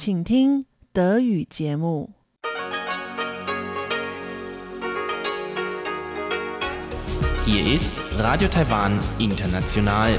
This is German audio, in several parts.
请听德语节目。Hier ist Radio Taiwan International.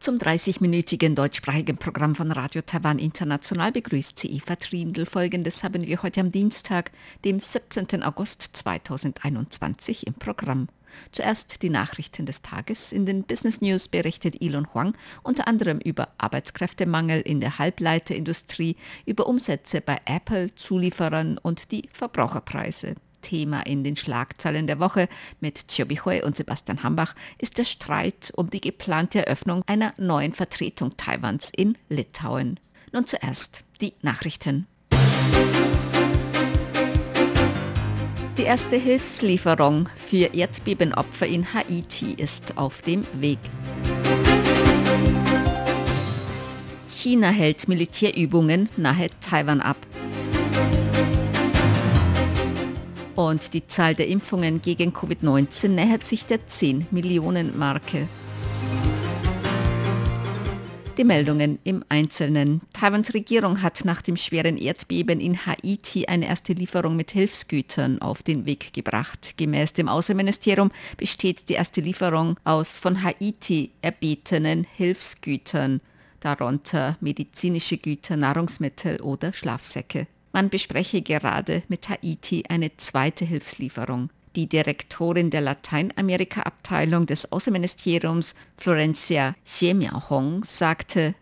Zum 30-minütigen deutschsprachigen Programm von Radio Taiwan International begrüßt sie Eva Trindl. Folgendes haben wir heute am Dienstag, dem 17. August 2021 im Programm. Zuerst die Nachrichten des Tages. In den Business News berichtet Elon Huang unter anderem über Arbeitskräftemangel in der Halbleiterindustrie, über Umsätze bei Apple, Zulieferern und die Verbraucherpreise. Thema in den Schlagzeilen der Woche mit Chiobi Hui und Sebastian Hambach ist der Streit um die geplante Eröffnung einer neuen Vertretung Taiwans in Litauen. Nun zuerst die Nachrichten. Die erste Hilfslieferung für Erdbebenopfer in Haiti ist auf dem Weg. China hält Militärübungen nahe Taiwan ab. Und die Zahl der Impfungen gegen Covid-19 nähert sich der 10 Millionen Marke. Die Meldungen im Einzelnen. Taiwans Regierung hat nach dem schweren Erdbeben in Haiti eine erste Lieferung mit Hilfsgütern auf den Weg gebracht. Gemäß dem Außenministerium besteht die erste Lieferung aus von Haiti erbetenen Hilfsgütern, darunter medizinische Güter, Nahrungsmittel oder Schlafsäcke. Man bespreche gerade mit Haiti eine zweite Hilfslieferung Die Direktorin der Lateinamerika-Abteilung des Außenministeriums, Florencia Xie sagte,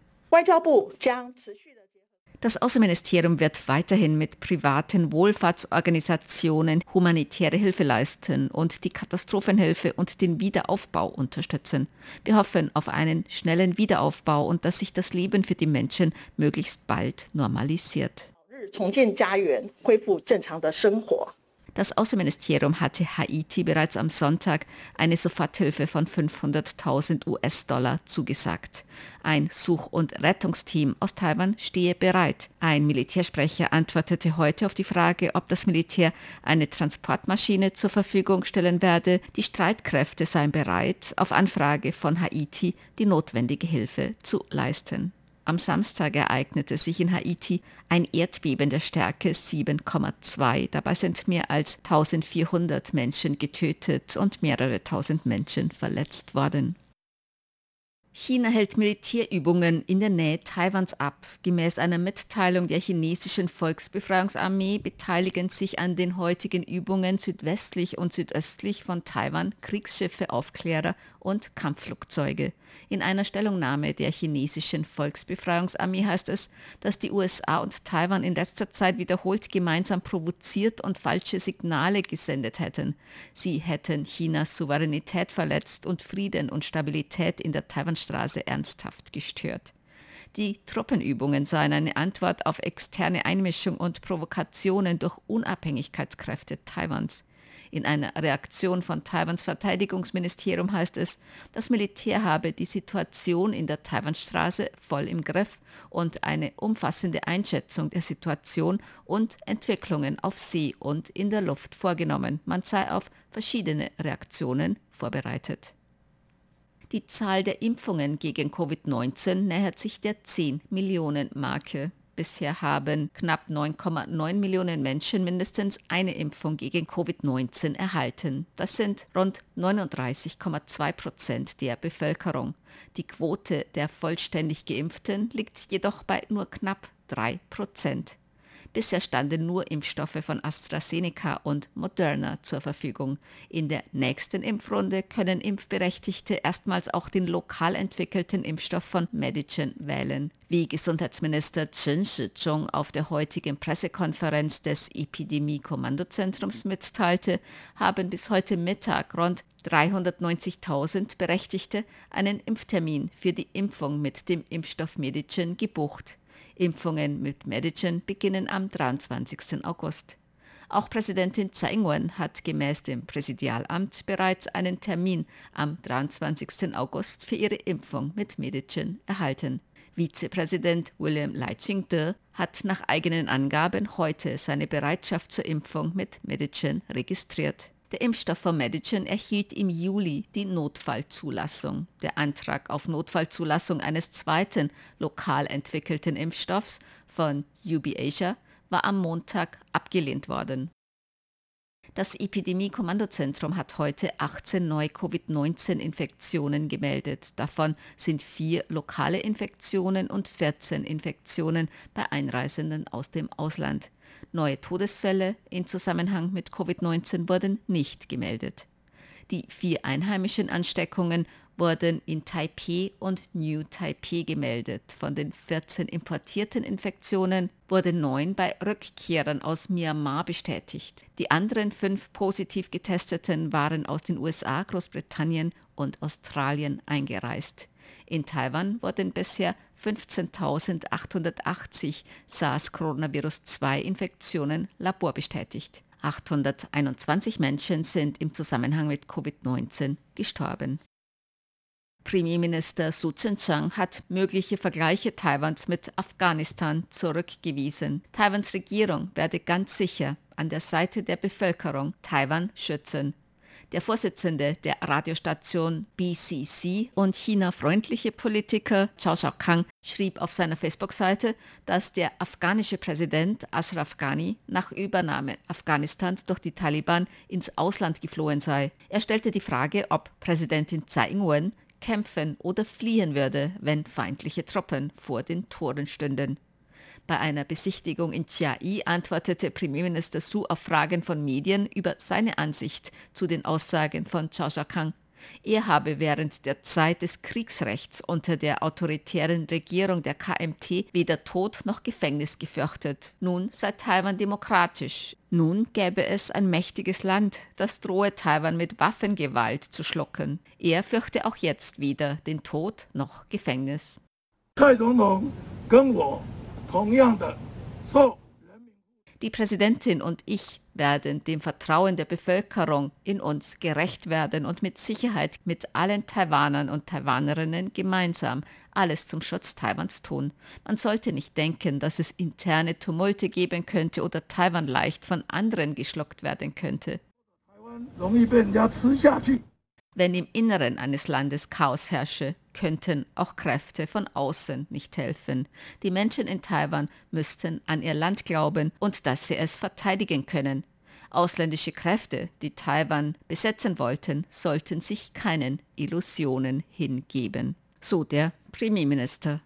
das Außenministerium wird weiterhin mit privaten Wohlfahrtsorganisationen humanitäre Hilfe leisten und die Katastrophenhilfe und den Wiederaufbau unterstützen. Wir hoffen auf einen schnellen Wiederaufbau und dass sich das Leben für die Menschen möglichst bald normalisiert. 重建家园，恢复正常的生活。 Das Außenministerium hatte Haiti bereits am Sonntag eine Soforthilfe von 500.000 US-Dollar zugesagt. Ein Such- und Rettungsteam aus Taiwan stehe bereit. Ein Militärsprecher antwortete heute auf die Frage, ob das Militär eine Transportmaschine zur Verfügung stellen werde. Die Streitkräfte seien bereit, auf Anfrage von Haiti die notwendige Hilfe zu leisten. Am Samstag ereignete sich in Haiti ein Erdbeben der Stärke 7,2. Dabei sind mehr als 1400 Menschen getötet und mehrere tausend Menschen verletzt worden. China hält Militärübungen in der Nähe Taiwans ab. Gemäß einer Mitteilung der chinesischen Volksbefreiungsarmee beteiligen sich an den heutigen Übungen südwestlich und südöstlich von Taiwan Kriegsschiffe, Aufklärer und Kampfflugzeuge. In einer Stellungnahme der chinesischen Volksbefreiungsarmee heißt es, dass die USA und Taiwan in letzter Zeit wiederholt gemeinsam provoziert und falsche Signale gesendet hätten. Sie hätten Chinas Souveränität verletzt und Frieden und Stabilität in der Taiwanstraße ernsthaft gestört. Die Truppenübungen seien eine Antwort auf externe Einmischung und Provokationen durch Unabhängigkeitskräfte Taiwans. In einer Reaktion von Taiwans Verteidigungsministerium heißt es, das Militär habe die Situation in der Taiwanstraße voll im Griff und eine umfassende Einschätzung der Situation und Entwicklungen auf See und in der Luft vorgenommen. Man sei auf verschiedene Reaktionen vorbereitet. Die Zahl der Impfungen gegen Covid-19 nähert sich der 10 Millionen Marke. Bisher haben knapp 9,9 Millionen Menschen mindestens eine Impfung gegen Covid-19 erhalten. Das sind rund 39,2 Prozent der Bevölkerung. Die Quote der vollständig geimpften liegt jedoch bei nur knapp 3 Prozent. Bisher standen nur Impfstoffe von AstraZeneca und Moderna zur Verfügung. In der nächsten Impfrunde können Impfberechtigte erstmals auch den lokal entwickelten Impfstoff von Medigen wählen. Wie Gesundheitsminister Chen Shizhong auf der heutigen Pressekonferenz des Epidemie-Kommandozentrums mitteilte, haben bis heute Mittag rund 390.000 Berechtigte einen Impftermin für die Impfung mit dem Impfstoff Medigen gebucht. Impfungen mit Medigen beginnen am 23. August. Auch Präsidentin Tsai Ing-wen hat gemäß dem Präsidialamt bereits einen Termin am 23. August für ihre Impfung mit Medigen erhalten. Vizepräsident William Lai Ching-te hat nach eigenen Angaben heute seine Bereitschaft zur Impfung mit Medigen registriert. Der Impfstoff von Medigen erhielt im Juli die Notfallzulassung. Der Antrag auf Notfallzulassung eines zweiten lokal entwickelten Impfstoffs von UB Asia war am Montag abgelehnt worden. Das Epidemie-Kommandozentrum hat heute 18 neue Covid-19-Infektionen gemeldet. Davon sind vier lokale Infektionen und 14 Infektionen bei Einreisenden aus dem Ausland. Neue Todesfälle in Zusammenhang mit Covid-19 wurden nicht gemeldet. Die vier einheimischen Ansteckungen wurden in Taipei und New Taipei gemeldet. Von den 14 importierten Infektionen wurden neun bei Rückkehrern aus Myanmar bestätigt. Die anderen fünf positiv getesteten waren aus den USA, Großbritannien und Australien eingereist. In Taiwan wurden bisher 15.880 SARS-Coronavirus-2-Infektionen laborbestätigt. 821 Menschen sind im Zusammenhang mit Covid-19 gestorben. Premierminister Su Tseng-Chang hat mögliche Vergleiche Taiwans mit Afghanistan zurückgewiesen. Taiwans Regierung werde ganz sicher an der Seite der Bevölkerung Taiwan schützen. Der Vorsitzende der Radiostation BCC und China-freundliche Politiker Chao Xiaokang schrieb auf seiner Facebook-Seite, dass der afghanische Präsident Ashraf Ghani nach Übernahme Afghanistans durch die Taliban ins Ausland geflohen sei. Er stellte die Frage, ob Präsidentin Tsai Ing-wen kämpfen oder fliehen würde, wenn feindliche Truppen vor den Toren stünden. Bei einer Besichtigung in Chiai antwortete Premierminister Su auf Fragen von Medien über seine Ansicht zu den Aussagen von Chao Kang. Er habe während der Zeit des Kriegsrechts unter der autoritären Regierung der KMT weder Tod noch Gefängnis gefürchtet. Nun sei Taiwan demokratisch. Nun gäbe es ein mächtiges Land, das drohe Taiwan mit Waffengewalt zu schlucken. Er fürchte auch jetzt weder den Tod noch Gefängnis. 蔡总统跟我同样的受 die Präsidentin und ich werden dem Vertrauen der Bevölkerung in uns gerecht werden und mit Sicherheit mit allen Taiwanern und Taiwanerinnen gemeinsam alles zum Schutz Taiwans tun. Man sollte nicht denken, dass es interne Tumulte geben könnte oder Taiwan leicht von anderen geschluckt werden könnte. Wenn im Inneren eines Landes Chaos herrsche, könnten auch Kräfte von außen nicht helfen. Die Menschen in Taiwan müssten an ihr Land glauben und dass sie es verteidigen können. Ausländische Kräfte, die Taiwan besetzen wollten, sollten sich keinen Illusionen hingeben. So der Premierminister.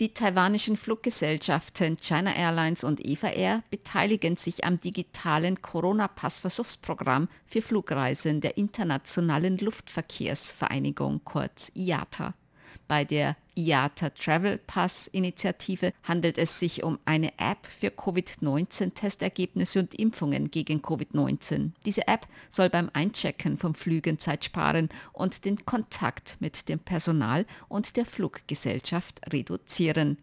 Die taiwanischen Fluggesellschaften China Airlines und Eva Air beteiligen sich am digitalen Corona-Pass-Versuchsprogramm für Flugreisen der Internationalen Luftverkehrsvereinigung kurz IATA. Bei der IATA Travel Pass Initiative handelt es sich um eine App für Covid-19-Testergebnisse und Impfungen gegen Covid-19. Diese App soll beim Einchecken von Flügen Zeit sparen und den Kontakt mit dem Personal und der Fluggesellschaft reduzieren.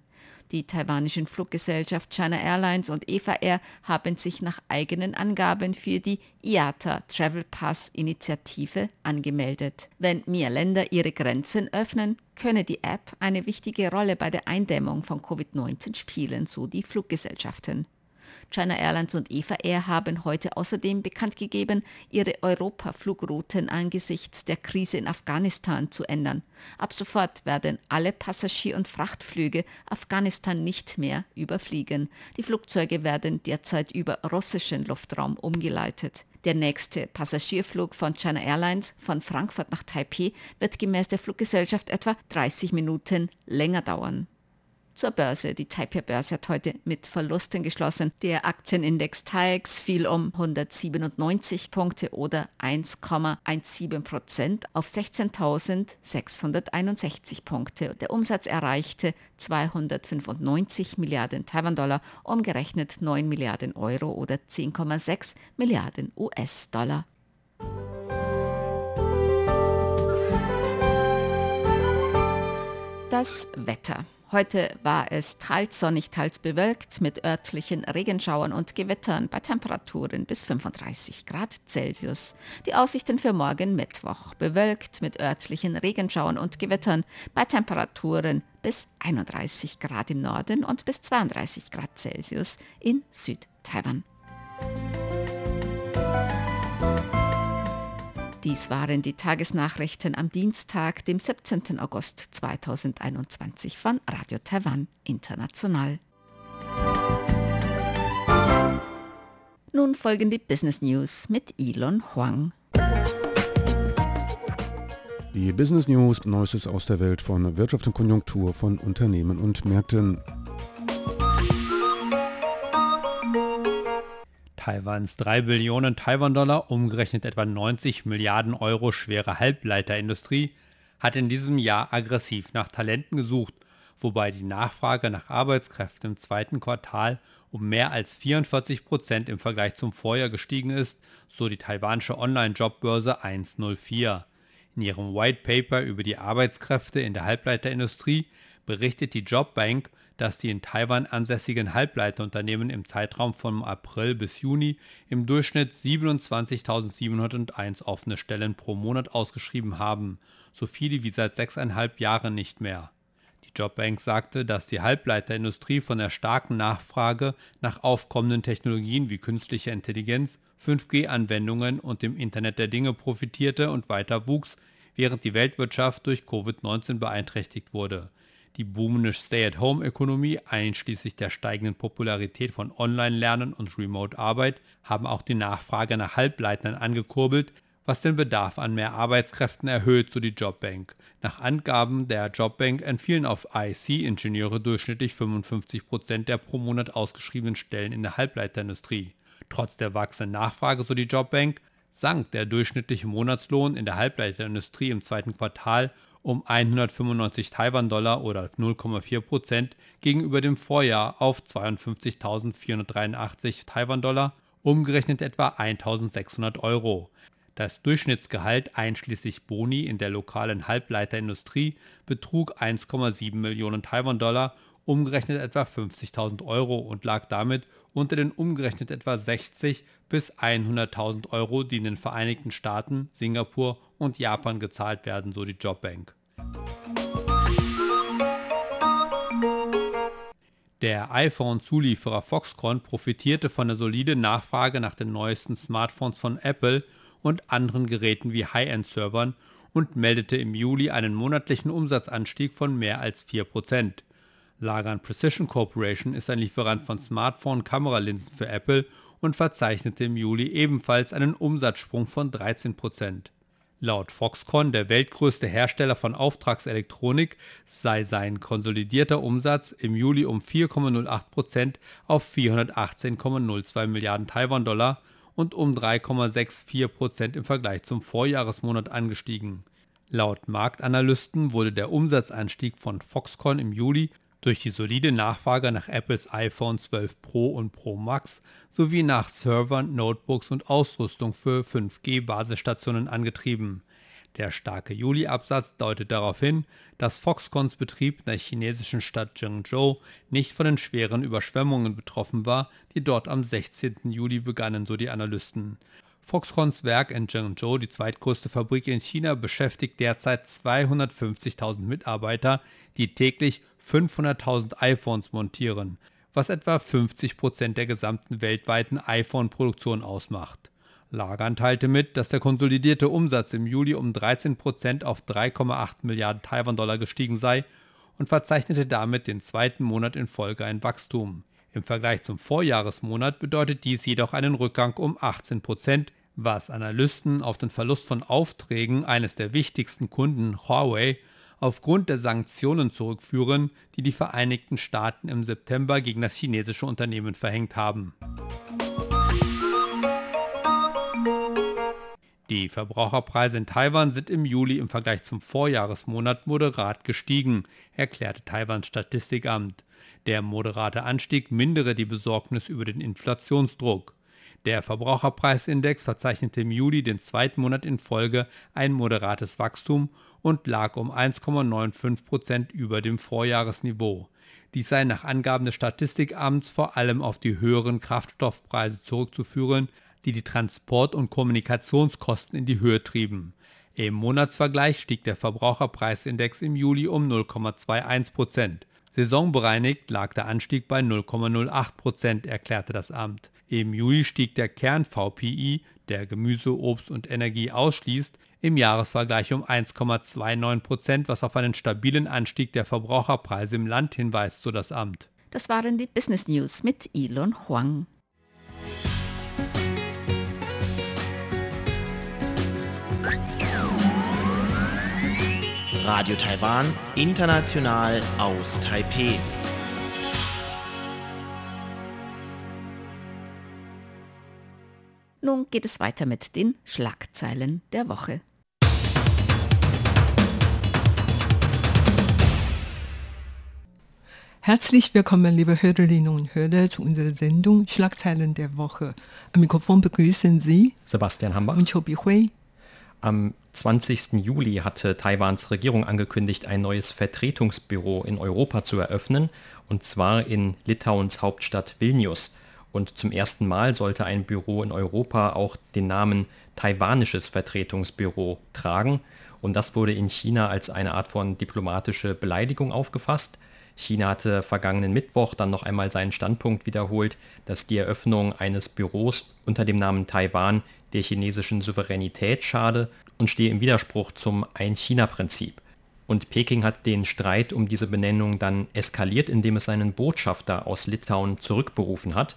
Die taiwanischen Fluggesellschaft China Airlines und Eva Air haben sich nach eigenen Angaben für die IATA Travel Pass Initiative angemeldet. Wenn mehr Länder ihre Grenzen öffnen, könne die App eine wichtige Rolle bei der Eindämmung von Covid-19 spielen, so die Fluggesellschaften. China Airlines und Eva Air haben heute außerdem bekannt gegeben, ihre Europa-Flugrouten angesichts der Krise in Afghanistan zu ändern. Ab sofort werden alle Passagier- und Frachtflüge Afghanistan nicht mehr überfliegen. Die Flugzeuge werden derzeit über russischen Luftraum umgeleitet. Der nächste Passagierflug von China Airlines von Frankfurt nach Taipei wird gemäß der Fluggesellschaft etwa 30 Minuten länger dauern zur Börse. Die Taipei-Börse hat heute mit Verlusten geschlossen. Der Aktienindex TAIEX fiel um 197 Punkte oder 1,17 Prozent auf 16.661 Punkte. Der Umsatz erreichte 295 Milliarden Taiwan-Dollar, umgerechnet 9 Milliarden Euro oder 10,6 Milliarden US-Dollar. Das Wetter. Heute war es teils sonnig, teils bewölkt mit örtlichen Regenschauern und Gewittern bei Temperaturen bis 35 Grad Celsius. Die Aussichten für morgen Mittwoch bewölkt mit örtlichen Regenschauern und Gewittern bei Temperaturen bis 31 Grad im Norden und bis 32 Grad Celsius in Südtaiwan. Dies waren die Tagesnachrichten am Dienstag, dem 17. August 2021 von Radio Taiwan International. Nun folgen die Business News mit Elon Huang. Die Business News, Neuestes aus der Welt von Wirtschaft und Konjunktur von Unternehmen und Märkten. Taiwans 3 Billionen Taiwan-Dollar, umgerechnet etwa 90 Milliarden Euro schwere Halbleiterindustrie, hat in diesem Jahr aggressiv nach Talenten gesucht, wobei die Nachfrage nach Arbeitskräften im zweiten Quartal um mehr als 44 Prozent im Vergleich zum Vorjahr gestiegen ist, so die taiwanische Online-Jobbörse 104. In ihrem White Paper über die Arbeitskräfte in der Halbleiterindustrie berichtet die Jobbank, dass die in Taiwan ansässigen Halbleiterunternehmen im Zeitraum von April bis Juni im Durchschnitt 27.701 offene Stellen pro Monat ausgeschrieben haben, so viele wie seit sechseinhalb Jahren nicht mehr. Die Jobbank sagte, dass die Halbleiterindustrie von der starken Nachfrage nach aufkommenden Technologien wie künstlicher Intelligenz, 5G-Anwendungen und dem Internet der Dinge profitierte und weiter wuchs, während die Weltwirtschaft durch Covid-19 beeinträchtigt wurde. Die boomende Stay-at-Home-Ökonomie einschließlich der steigenden Popularität von Online-Lernen und Remote-Arbeit haben auch die Nachfrage nach Halbleitern angekurbelt, was den Bedarf an mehr Arbeitskräften erhöht, so die Jobbank. Nach Angaben der Jobbank entfielen auf IC-Ingenieure durchschnittlich 55% der pro Monat ausgeschriebenen Stellen in der Halbleiterindustrie. Trotz der wachsenden Nachfrage, so die Jobbank, sank der durchschnittliche Monatslohn in der Halbleiterindustrie im zweiten Quartal um 195 Taiwan-Dollar oder 0,4 Prozent gegenüber dem Vorjahr auf 52.483 Taiwan-Dollar, umgerechnet etwa 1.600 Euro. Das Durchschnittsgehalt einschließlich Boni in der lokalen Halbleiterindustrie betrug 1,7 Millionen Taiwan-Dollar, umgerechnet etwa 50.000 Euro und lag damit unter den umgerechnet etwa 60 bis 100.000 Euro, die in den Vereinigten Staaten, Singapur und Japan gezahlt werden, so die Jobbank. Der iPhone-Zulieferer Foxconn profitierte von der soliden Nachfrage nach den neuesten Smartphones von Apple und anderen Geräten wie High-End-Servern und meldete im Juli einen monatlichen Umsatzanstieg von mehr als 4%. Lagan Precision Corporation ist ein Lieferant von Smartphone-Kameralinsen für Apple und verzeichnete im Juli ebenfalls einen Umsatzsprung von 13%. Laut Foxconn, der weltgrößte Hersteller von Auftragselektronik, sei sein konsolidierter Umsatz im Juli um 4,08% auf 418,02 Milliarden Taiwan-Dollar und um 3,64% im Vergleich zum Vorjahresmonat angestiegen. Laut Marktanalysten wurde der Umsatzanstieg von Foxconn im Juli durch die solide Nachfrage nach Apples iPhone 12 Pro und Pro Max sowie nach Servern, Notebooks und Ausrüstung für 5G-Basisstationen angetrieben. Der starke Juli-Absatz deutet darauf hin, dass Foxconns Betrieb in der chinesischen Stadt Zhengzhou nicht von den schweren Überschwemmungen betroffen war, die dort am 16. Juli begannen, so die Analysten. Foxconns Werk in Zhengzhou, die zweitgrößte Fabrik in China, beschäftigt derzeit 250.000 Mitarbeiter, die täglich 500.000 iPhones montieren, was etwa 50% der gesamten weltweiten iPhone-Produktion ausmacht. Lagan teilte mit, dass der konsolidierte Umsatz im Juli um 13% auf 3,8 Milliarden Taiwan-Dollar gestiegen sei und verzeichnete damit den zweiten Monat in Folge ein Wachstum. Im Vergleich zum Vorjahresmonat bedeutet dies jedoch einen Rückgang um 18 was Analysten auf den Verlust von Aufträgen eines der wichtigsten Kunden Huawei aufgrund der Sanktionen zurückführen, die die Vereinigten Staaten im September gegen das chinesische Unternehmen verhängt haben. Die Verbraucherpreise in Taiwan sind im Juli im Vergleich zum Vorjahresmonat moderat gestiegen, erklärte Taiwans Statistikamt. Der moderate Anstieg mindere die Besorgnis über den Inflationsdruck. Der Verbraucherpreisindex verzeichnete im Juli den zweiten Monat in Folge ein moderates Wachstum und lag um 1,95 Prozent über dem Vorjahresniveau. Dies sei nach Angaben des Statistikamts vor allem auf die höheren Kraftstoffpreise zurückzuführen, die die Transport- und Kommunikationskosten in die Höhe trieben. Im Monatsvergleich stieg der Verbraucherpreisindex im Juli um 0,21 Prozent. Saisonbereinigt lag der Anstieg bei 0,08 Prozent, erklärte das Amt. Im Juli stieg der Kern-VPI, der Gemüse, Obst und Energie ausschließt, im Jahresvergleich um 1,29 Prozent, was auf einen stabilen Anstieg der Verbraucherpreise im Land hinweist, so das Amt. Das waren die Business News mit Elon Huang. Radio Taiwan, international aus Taipeh. Nun geht es weiter mit den Schlagzeilen der Woche. Herzlich willkommen, liebe Hörerinnen und Hörer, zu unserer Sendung Schlagzeilen der Woche. Am Mikrofon begrüßen Sie Sebastian Hambach. und Chobi Hui. Am 20. Juli hatte Taiwans Regierung angekündigt, ein neues Vertretungsbüro in Europa zu eröffnen, und zwar in Litauens Hauptstadt Vilnius. Und zum ersten Mal sollte ein Büro in Europa auch den Namen Taiwanisches Vertretungsbüro tragen. Und das wurde in China als eine Art von diplomatische Beleidigung aufgefasst. China hatte vergangenen Mittwoch dann noch einmal seinen Standpunkt wiederholt, dass die Eröffnung eines Büros unter dem Namen Taiwan der chinesischen Souveränität schade und stehe im Widerspruch zum Ein-China-Prinzip. Und Peking hat den Streit um diese Benennung dann eskaliert, indem es seinen Botschafter aus Litauen zurückberufen hat.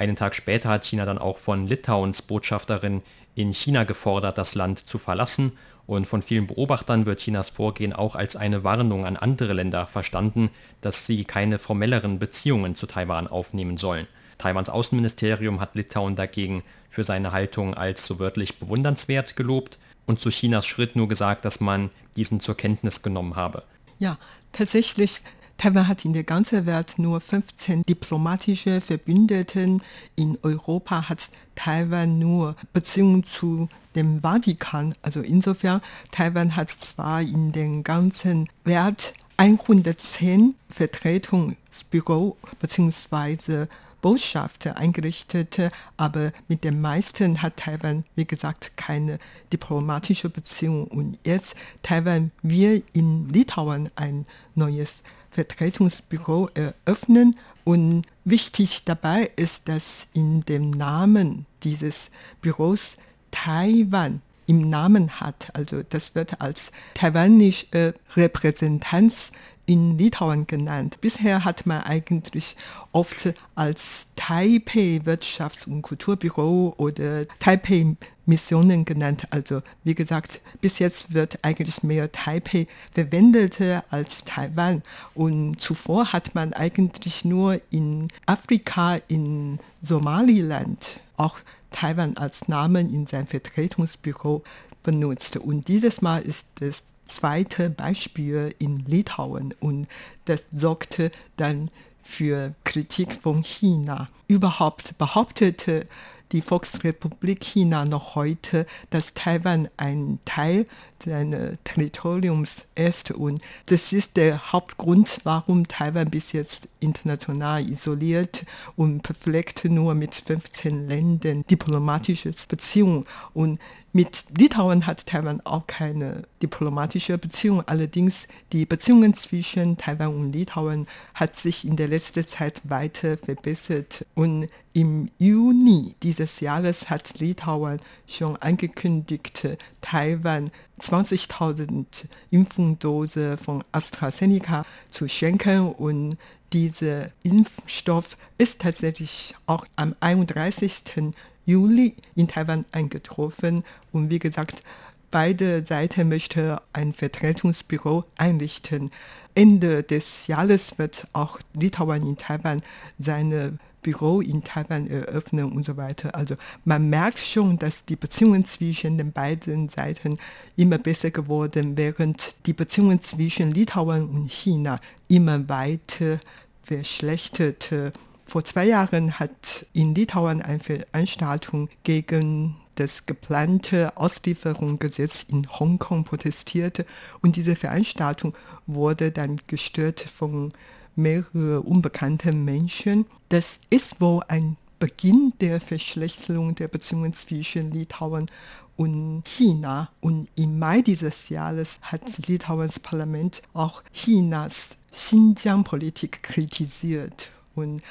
Einen Tag später hat China dann auch von Litauens Botschafterin in China gefordert, das Land zu verlassen und von vielen Beobachtern wird Chinas Vorgehen auch als eine Warnung an andere Länder verstanden, dass sie keine formelleren Beziehungen zu Taiwan aufnehmen sollen. Taiwans Außenministerium hat Litauen dagegen für seine Haltung als so wörtlich bewundernswert gelobt und zu Chinas Schritt nur gesagt, dass man diesen zur Kenntnis genommen habe. Ja, tatsächlich Taiwan hat in der ganzen Welt nur 15 diplomatische Verbündeten. In Europa hat Taiwan nur Beziehungen zu dem Vatikan. Also insofern, Taiwan hat zwar in den ganzen Welt 110 Vertretungsbüro bzw. Botschafter eingerichtet, aber mit den meisten hat Taiwan, wie gesagt, keine diplomatische Beziehung. Und jetzt Taiwan will in Litauen ein neues Vertretungsbüro eröffnen. Und wichtig dabei ist, dass in dem Namen dieses Büros Taiwan im Namen hat. Also das wird als taiwanische Repräsentanz in Litauen genannt. Bisher hat man eigentlich oft als Taipei Wirtschafts- und Kulturbüro oder Taipei Missionen genannt. Also wie gesagt, bis jetzt wird eigentlich mehr Taipei verwendet als Taiwan. Und zuvor hat man eigentlich nur in Afrika, in Somaliland auch Taiwan als Namen in sein Vertretungsbüro benutzt. Und dieses Mal ist es zweite Beispiel in Litauen und das sorgte dann für Kritik von China. Überhaupt behauptete die Volksrepublik China noch heute, dass Taiwan ein Teil seines Territoriums ist. Und das ist der Hauptgrund, warum Taiwan bis jetzt international isoliert und befleckt nur mit 15 Ländern diplomatische Beziehungen. Und mit Litauen hat Taiwan auch keine diplomatische Beziehung. Allerdings die Beziehungen zwischen Taiwan und Litauen hat sich in der letzten Zeit weiter verbessert. Und im Juni dieses Jahres hat Litauen schon angekündigt, Taiwan 20.000 Impfdose von AstraZeneca zu schenken und dieser Impfstoff ist tatsächlich auch am 31. Juli in Taiwan eingetroffen und wie gesagt, beide Seiten möchten ein Vertretungsbüro einrichten. Ende des Jahres wird auch Litauen in Taiwan seine Büro in Taiwan eröffnen und so weiter. Also man merkt schon, dass die Beziehungen zwischen den beiden Seiten immer besser geworden, während die Beziehungen zwischen Litauen und China immer weiter verschlechterte. Vor zwei Jahren hat in Litauen eine Veranstaltung gegen das geplante Auslieferungsgesetz in Hongkong protestiert und diese Veranstaltung wurde dann gestört von mehrere unbekannte Menschen. Das ist wohl ein Beginn der Verschlechterung der Beziehungen zwischen Litauen und China. Und im Mai dieses Jahres hat Litauens Parlament auch Chinas Xinjiang-Politik kritisiert. Und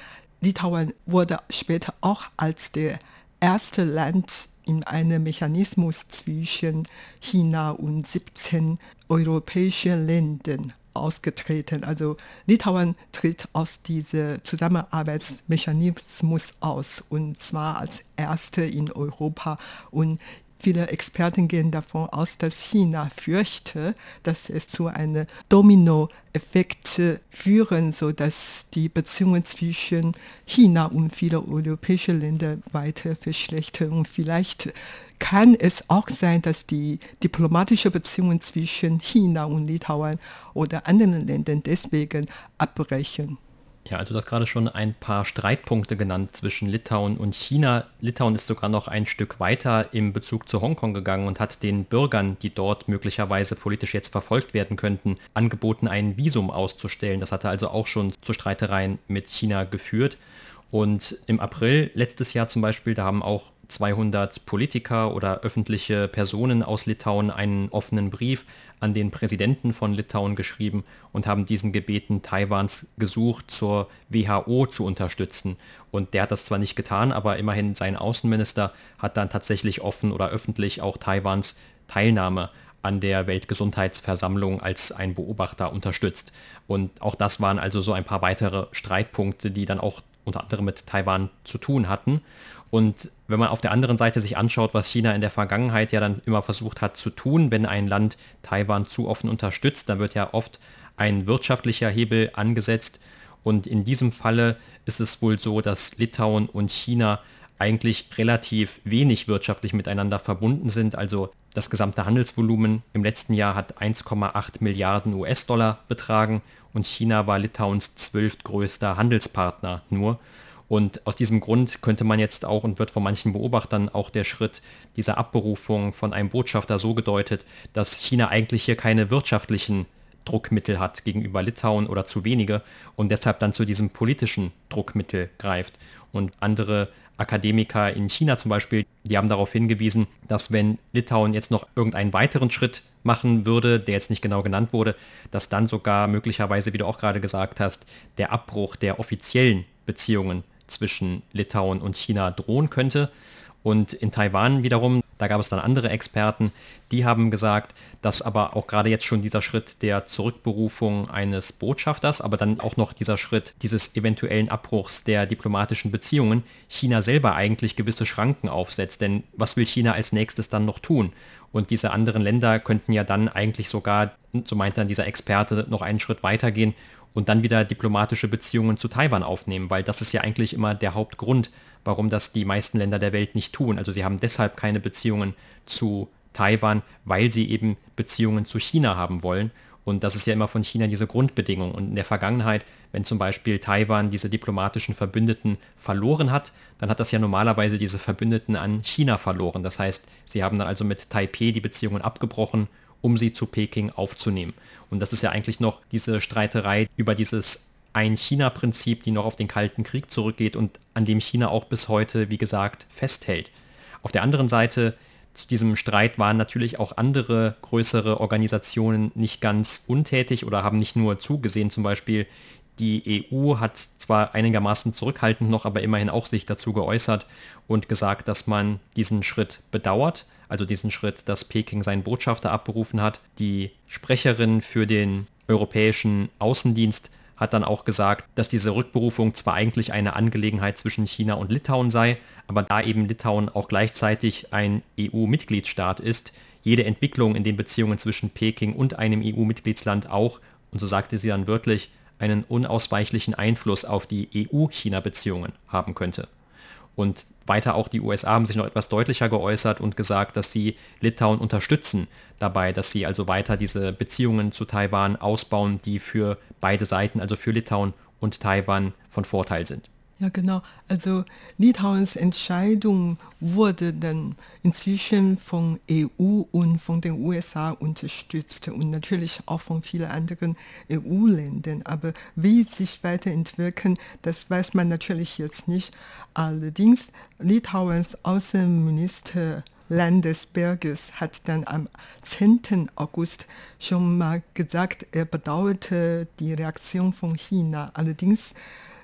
Litauen wurde später auch als der erste Land in einem Mechanismus zwischen China und 17 europäischen Ländern ausgetreten. Also Litauen tritt aus diesem Zusammenarbeitsmechanismus aus und zwar als erste in Europa und Viele Experten gehen davon aus, dass China fürchte, dass es zu einem Dominoeffekt führen, sodass die Beziehungen zwischen China und vielen europäischen Ländern weiter verschlechtern. Und vielleicht kann es auch sein, dass die diplomatische Beziehungen zwischen China und Litauen oder anderen Ländern deswegen abbrechen. Ja, also du hast gerade schon ein paar Streitpunkte genannt zwischen Litauen und China. Litauen ist sogar noch ein Stück weiter im Bezug zu Hongkong gegangen und hat den Bürgern, die dort möglicherweise politisch jetzt verfolgt werden könnten, angeboten, ein Visum auszustellen. Das hatte also auch schon zu Streitereien mit China geführt. Und im April letztes Jahr zum Beispiel, da haben auch 200 Politiker oder öffentliche Personen aus Litauen einen offenen Brief an den Präsidenten von Litauen geschrieben und haben diesen gebeten, Taiwans Gesuch zur WHO zu unterstützen. Und der hat das zwar nicht getan, aber immerhin sein Außenminister hat dann tatsächlich offen oder öffentlich auch Taiwans Teilnahme an der Weltgesundheitsversammlung als ein Beobachter unterstützt. Und auch das waren also so ein paar weitere Streitpunkte, die dann auch unter anderem mit Taiwan zu tun hatten. Und wenn man auf der anderen Seite sich anschaut, was China in der Vergangenheit ja dann immer versucht hat zu tun, wenn ein Land Taiwan zu offen unterstützt, dann wird ja oft ein wirtschaftlicher Hebel angesetzt. Und in diesem Falle ist es wohl so, dass Litauen und China eigentlich relativ wenig wirtschaftlich miteinander verbunden sind. Also das gesamte Handelsvolumen im letzten Jahr hat 1,8 Milliarden US-Dollar betragen und China war Litauens zwölftgrößter Handelspartner nur. Und aus diesem Grund könnte man jetzt auch und wird von manchen Beobachtern auch der Schritt dieser Abberufung von einem Botschafter so gedeutet, dass China eigentlich hier keine wirtschaftlichen Druckmittel hat gegenüber Litauen oder zu wenige und deshalb dann zu diesem politischen Druckmittel greift. Und andere Akademiker in China zum Beispiel, die haben darauf hingewiesen, dass wenn Litauen jetzt noch irgendeinen weiteren Schritt machen würde, der jetzt nicht genau genannt wurde, dass dann sogar möglicherweise, wie du auch gerade gesagt hast, der Abbruch der offiziellen Beziehungen zwischen Litauen und China drohen könnte. Und in Taiwan wiederum, da gab es dann andere Experten, die haben gesagt, dass aber auch gerade jetzt schon dieser Schritt der Zurückberufung eines Botschafters, aber dann auch noch dieser Schritt dieses eventuellen Abbruchs der diplomatischen Beziehungen China selber eigentlich gewisse Schranken aufsetzt. Denn was will China als nächstes dann noch tun? Und diese anderen Länder könnten ja dann eigentlich sogar, so meinte dann dieser Experte, noch einen Schritt weitergehen und dann wieder diplomatische Beziehungen zu Taiwan aufnehmen, weil das ist ja eigentlich immer der Hauptgrund, warum das die meisten Länder der Welt nicht tun. Also sie haben deshalb keine Beziehungen zu Taiwan, weil sie eben Beziehungen zu China haben wollen. Und das ist ja immer von China diese Grundbedingung. Und in der Vergangenheit, wenn zum Beispiel Taiwan diese diplomatischen Verbündeten verloren hat, dann hat das ja normalerweise diese Verbündeten an China verloren. Das heißt, sie haben dann also mit Taipei die Beziehungen abgebrochen um sie zu Peking aufzunehmen. Und das ist ja eigentlich noch diese Streiterei über dieses Ein-China-Prinzip, die noch auf den Kalten Krieg zurückgeht und an dem China auch bis heute, wie gesagt, festhält. Auf der anderen Seite zu diesem Streit waren natürlich auch andere größere Organisationen nicht ganz untätig oder haben nicht nur zugesehen. Zum Beispiel die EU hat zwar einigermaßen zurückhaltend noch, aber immerhin auch sich dazu geäußert und gesagt, dass man diesen Schritt bedauert, also diesen Schritt, dass Peking seinen Botschafter abberufen hat. Die Sprecherin für den europäischen Außendienst hat dann auch gesagt, dass diese Rückberufung zwar eigentlich eine Angelegenheit zwischen China und Litauen sei, aber da eben Litauen auch gleichzeitig ein EU-Mitgliedsstaat ist, jede Entwicklung in den Beziehungen zwischen Peking und einem EU-Mitgliedsland auch, und so sagte sie dann wirklich, einen unausweichlichen Einfluss auf die EU-China-Beziehungen haben könnte. Und weiter auch die USA haben sich noch etwas deutlicher geäußert und gesagt, dass sie Litauen unterstützen dabei, dass sie also weiter diese Beziehungen zu Taiwan ausbauen, die für beide Seiten, also für Litauen und Taiwan von Vorteil sind. Ja, genau. Also Litauens Entscheidung wurde dann inzwischen von EU und von den USA unterstützt und natürlich auch von vielen anderen EU-Ländern. Aber wie sich weiterentwickeln, das weiß man natürlich jetzt nicht. Allerdings Litauens Außenminister Landesberges hat dann am 10. August schon mal gesagt, er bedauerte die Reaktion von China. Allerdings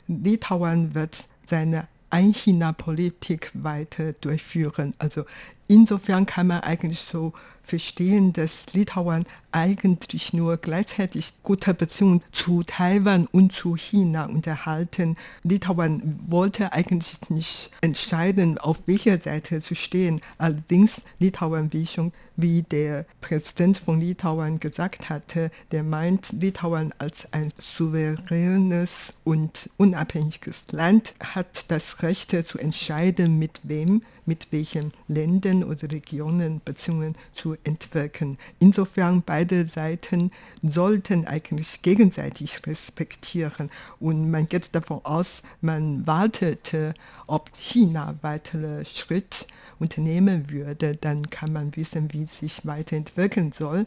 Litauen wird seine Ein-China-Politik weiter durchführen. Also insofern kann man eigentlich so verstehen, dass Litauen eigentlich nur gleichzeitig gute Beziehungen zu Taiwan und zu China unterhalten. Litauen wollte eigentlich nicht entscheiden, auf welcher Seite zu stehen. Allerdings Litauen, wie schon wie der Präsident von Litauen gesagt hatte, der meint, Litauen als ein souveränes und unabhängiges Land hat das Recht zu entscheiden, mit wem, mit welchen Ländern oder Regionen Beziehungen zu entwickeln. Insofern beide Seiten sollten eigentlich gegenseitig respektieren und man geht davon aus, man wartete, ob China weitere Schritte unternehmen würde, dann kann man wissen, wie es sich weiterentwickeln soll.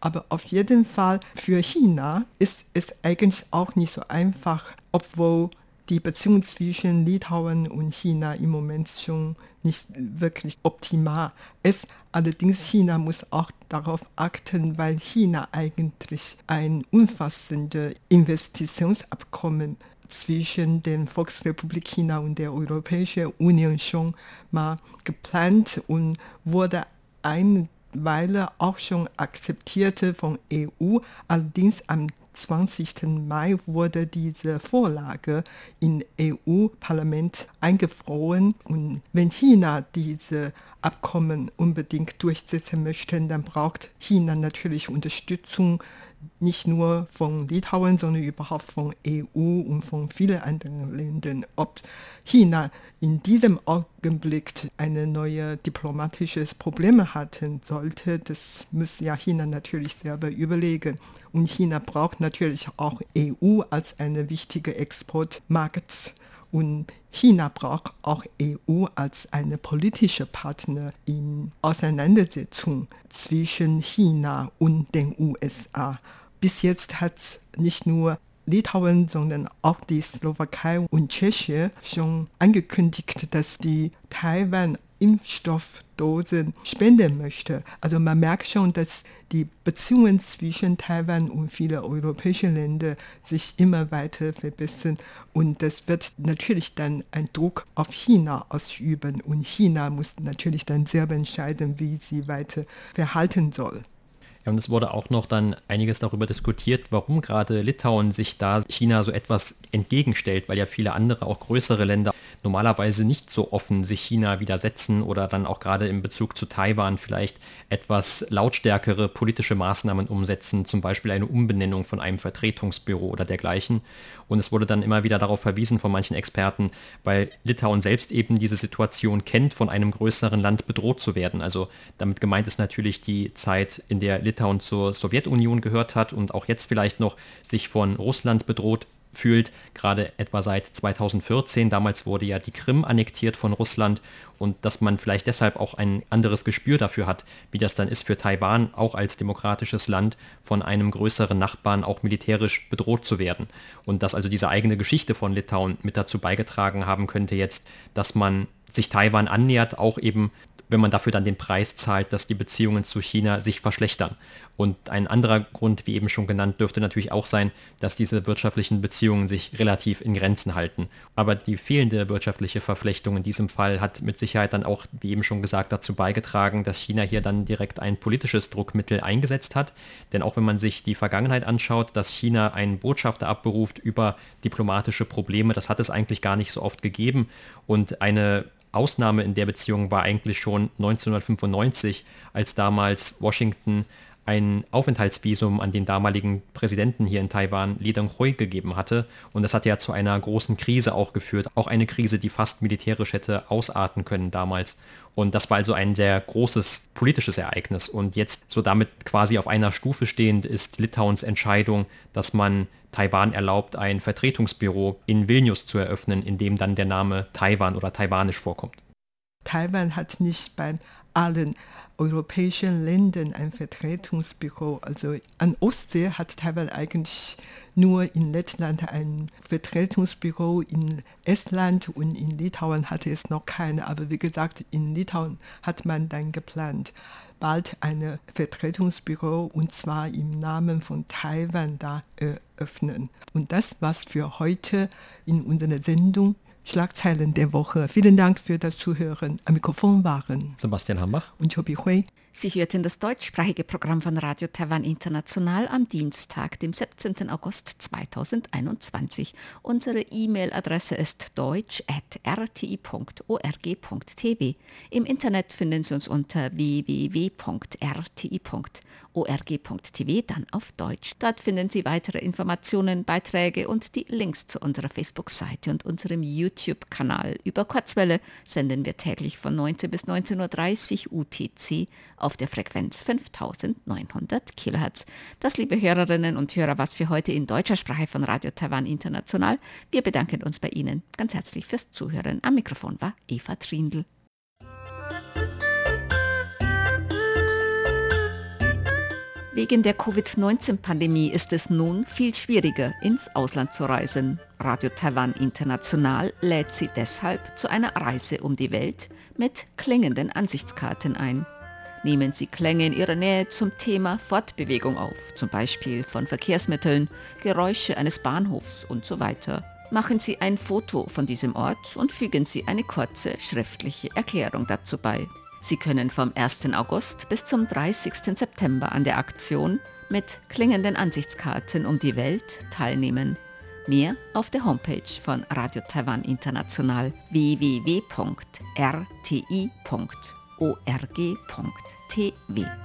Aber auf jeden Fall für China ist es eigentlich auch nicht so einfach, obwohl die Beziehung zwischen Litauen und China im Moment schon nicht wirklich optimal ist. Allerdings China muss auch darauf achten, weil China eigentlich ein umfassendes Investitionsabkommen zwischen der Volksrepublik China und der Europäischen Union schon mal geplant und wurde eine Weile auch schon akzeptiert von EU. Allerdings am 20. Mai wurde diese Vorlage im EU-Parlament eingefroren. Und wenn China diese Abkommen unbedingt durchsetzen möchte, dann braucht China natürlich Unterstützung nicht nur von Litauen, sondern überhaupt von EU und von vielen anderen Ländern. Ob China in diesem Augenblick eine neue diplomatische Probleme hatten sollte, das muss ja China natürlich selber überlegen. Und China braucht natürlich auch EU als eine wichtige Exportmarkt. Und China braucht auch EU als eine politische Partner in Auseinandersetzung zwischen China und den USA. Bis jetzt hat nicht nur Litauen, sondern auch die Slowakei und Tschechien schon angekündigt, dass die Taiwan Impfstoffdosen spenden möchte. Also man merkt schon, dass die Beziehungen zwischen Taiwan und vielen europäischen Ländern sich immer weiter verbessern und das wird natürlich dann einen Druck auf China ausüben und China muss natürlich dann selber entscheiden, wie sie weiter verhalten soll. Und es wurde auch noch dann einiges darüber diskutiert, warum gerade Litauen sich da China so etwas entgegenstellt, weil ja viele andere, auch größere Länder normalerweise nicht so offen sich China widersetzen oder dann auch gerade in Bezug zu Taiwan vielleicht etwas lautstärkere politische Maßnahmen umsetzen, zum Beispiel eine Umbenennung von einem Vertretungsbüro oder dergleichen. Und es wurde dann immer wieder darauf verwiesen von manchen Experten, weil Litauen selbst eben diese Situation kennt, von einem größeren Land bedroht zu werden. Also damit gemeint ist natürlich die Zeit, in der Litauen zur Sowjetunion gehört hat und auch jetzt vielleicht noch sich von Russland bedroht fühlt, gerade etwa seit 2014. Damals wurde ja die Krim annektiert von Russland und dass man vielleicht deshalb auch ein anderes Gespür dafür hat, wie das dann ist für Taiwan, auch als demokratisches Land von einem größeren Nachbarn auch militärisch bedroht zu werden. Und dass also diese eigene Geschichte von Litauen mit dazu beigetragen haben könnte jetzt, dass man sich Taiwan annähert, auch eben wenn man dafür dann den Preis zahlt, dass die Beziehungen zu China sich verschlechtern. Und ein anderer Grund, wie eben schon genannt, dürfte natürlich auch sein, dass diese wirtschaftlichen Beziehungen sich relativ in Grenzen halten. Aber die fehlende wirtschaftliche Verflechtung in diesem Fall hat mit Sicherheit dann auch, wie eben schon gesagt, dazu beigetragen, dass China hier dann direkt ein politisches Druckmittel eingesetzt hat. Denn auch wenn man sich die Vergangenheit anschaut, dass China einen Botschafter abberuft über diplomatische Probleme, das hat es eigentlich gar nicht so oft gegeben. Und eine Ausnahme in der Beziehung war eigentlich schon 1995, als damals Washington ein Aufenthaltsvisum an den damaligen Präsidenten hier in Taiwan, Lee Deng-hui, gegeben hatte. Und das hat ja zu einer großen Krise auch geführt. Auch eine Krise, die fast militärisch hätte ausarten können damals. Und das war also ein sehr großes politisches Ereignis. Und jetzt so damit quasi auf einer Stufe stehend ist Litauens Entscheidung, dass man Taiwan erlaubt, ein Vertretungsbüro in Vilnius zu eröffnen, in dem dann der Name Taiwan oder Taiwanisch vorkommt. Taiwan hat nicht bei allen europäischen Ländern ein Vertretungsbüro. Also an Ostsee hat Taiwan eigentlich nur in Lettland ein Vertretungsbüro, in Estland und in Litauen hatte es noch keine. Aber wie gesagt, in Litauen hat man dann geplant, bald ein Vertretungsbüro und zwar im Namen von Taiwan da eröffnen. Und das war's für heute in unserer Sendung. Schlagzeilen der Woche. Vielen Dank für das Zuhören. Am Mikrofon waren Sebastian Hambach und Chobi Hui. Sie hörten das deutschsprachige Programm von Radio Taiwan International am Dienstag, dem 17. August 2021. Unsere E-Mail-Adresse ist deutsch.rti.org.tv. Im Internet finden Sie uns unter www.rti.org org.tv, dann auf Deutsch. Dort finden Sie weitere Informationen, Beiträge und die Links zu unserer Facebook-Seite und unserem YouTube-Kanal. Über Kurzwelle senden wir täglich von 19 bis 19.30 Uhr UTC auf der Frequenz 5900 kHz. Das, liebe Hörerinnen und Hörer, was für heute in deutscher Sprache von Radio Taiwan International. Wir bedanken uns bei Ihnen ganz herzlich fürs Zuhören. Am Mikrofon war Eva Trindl. Wegen der Covid-19-Pandemie ist es nun viel schwieriger, ins Ausland zu reisen. Radio Taiwan International lädt Sie deshalb zu einer Reise um die Welt mit klingenden Ansichtskarten ein. Nehmen Sie Klänge in Ihrer Nähe zum Thema Fortbewegung auf, zum Beispiel von Verkehrsmitteln, Geräusche eines Bahnhofs und so weiter. Machen Sie ein Foto von diesem Ort und fügen Sie eine kurze schriftliche Erklärung dazu bei. Sie können vom 1. August bis zum 30. September an der Aktion mit klingenden Ansichtskarten um die Welt teilnehmen. Mehr auf der Homepage von Radio Taiwan International www.rti.org.tv.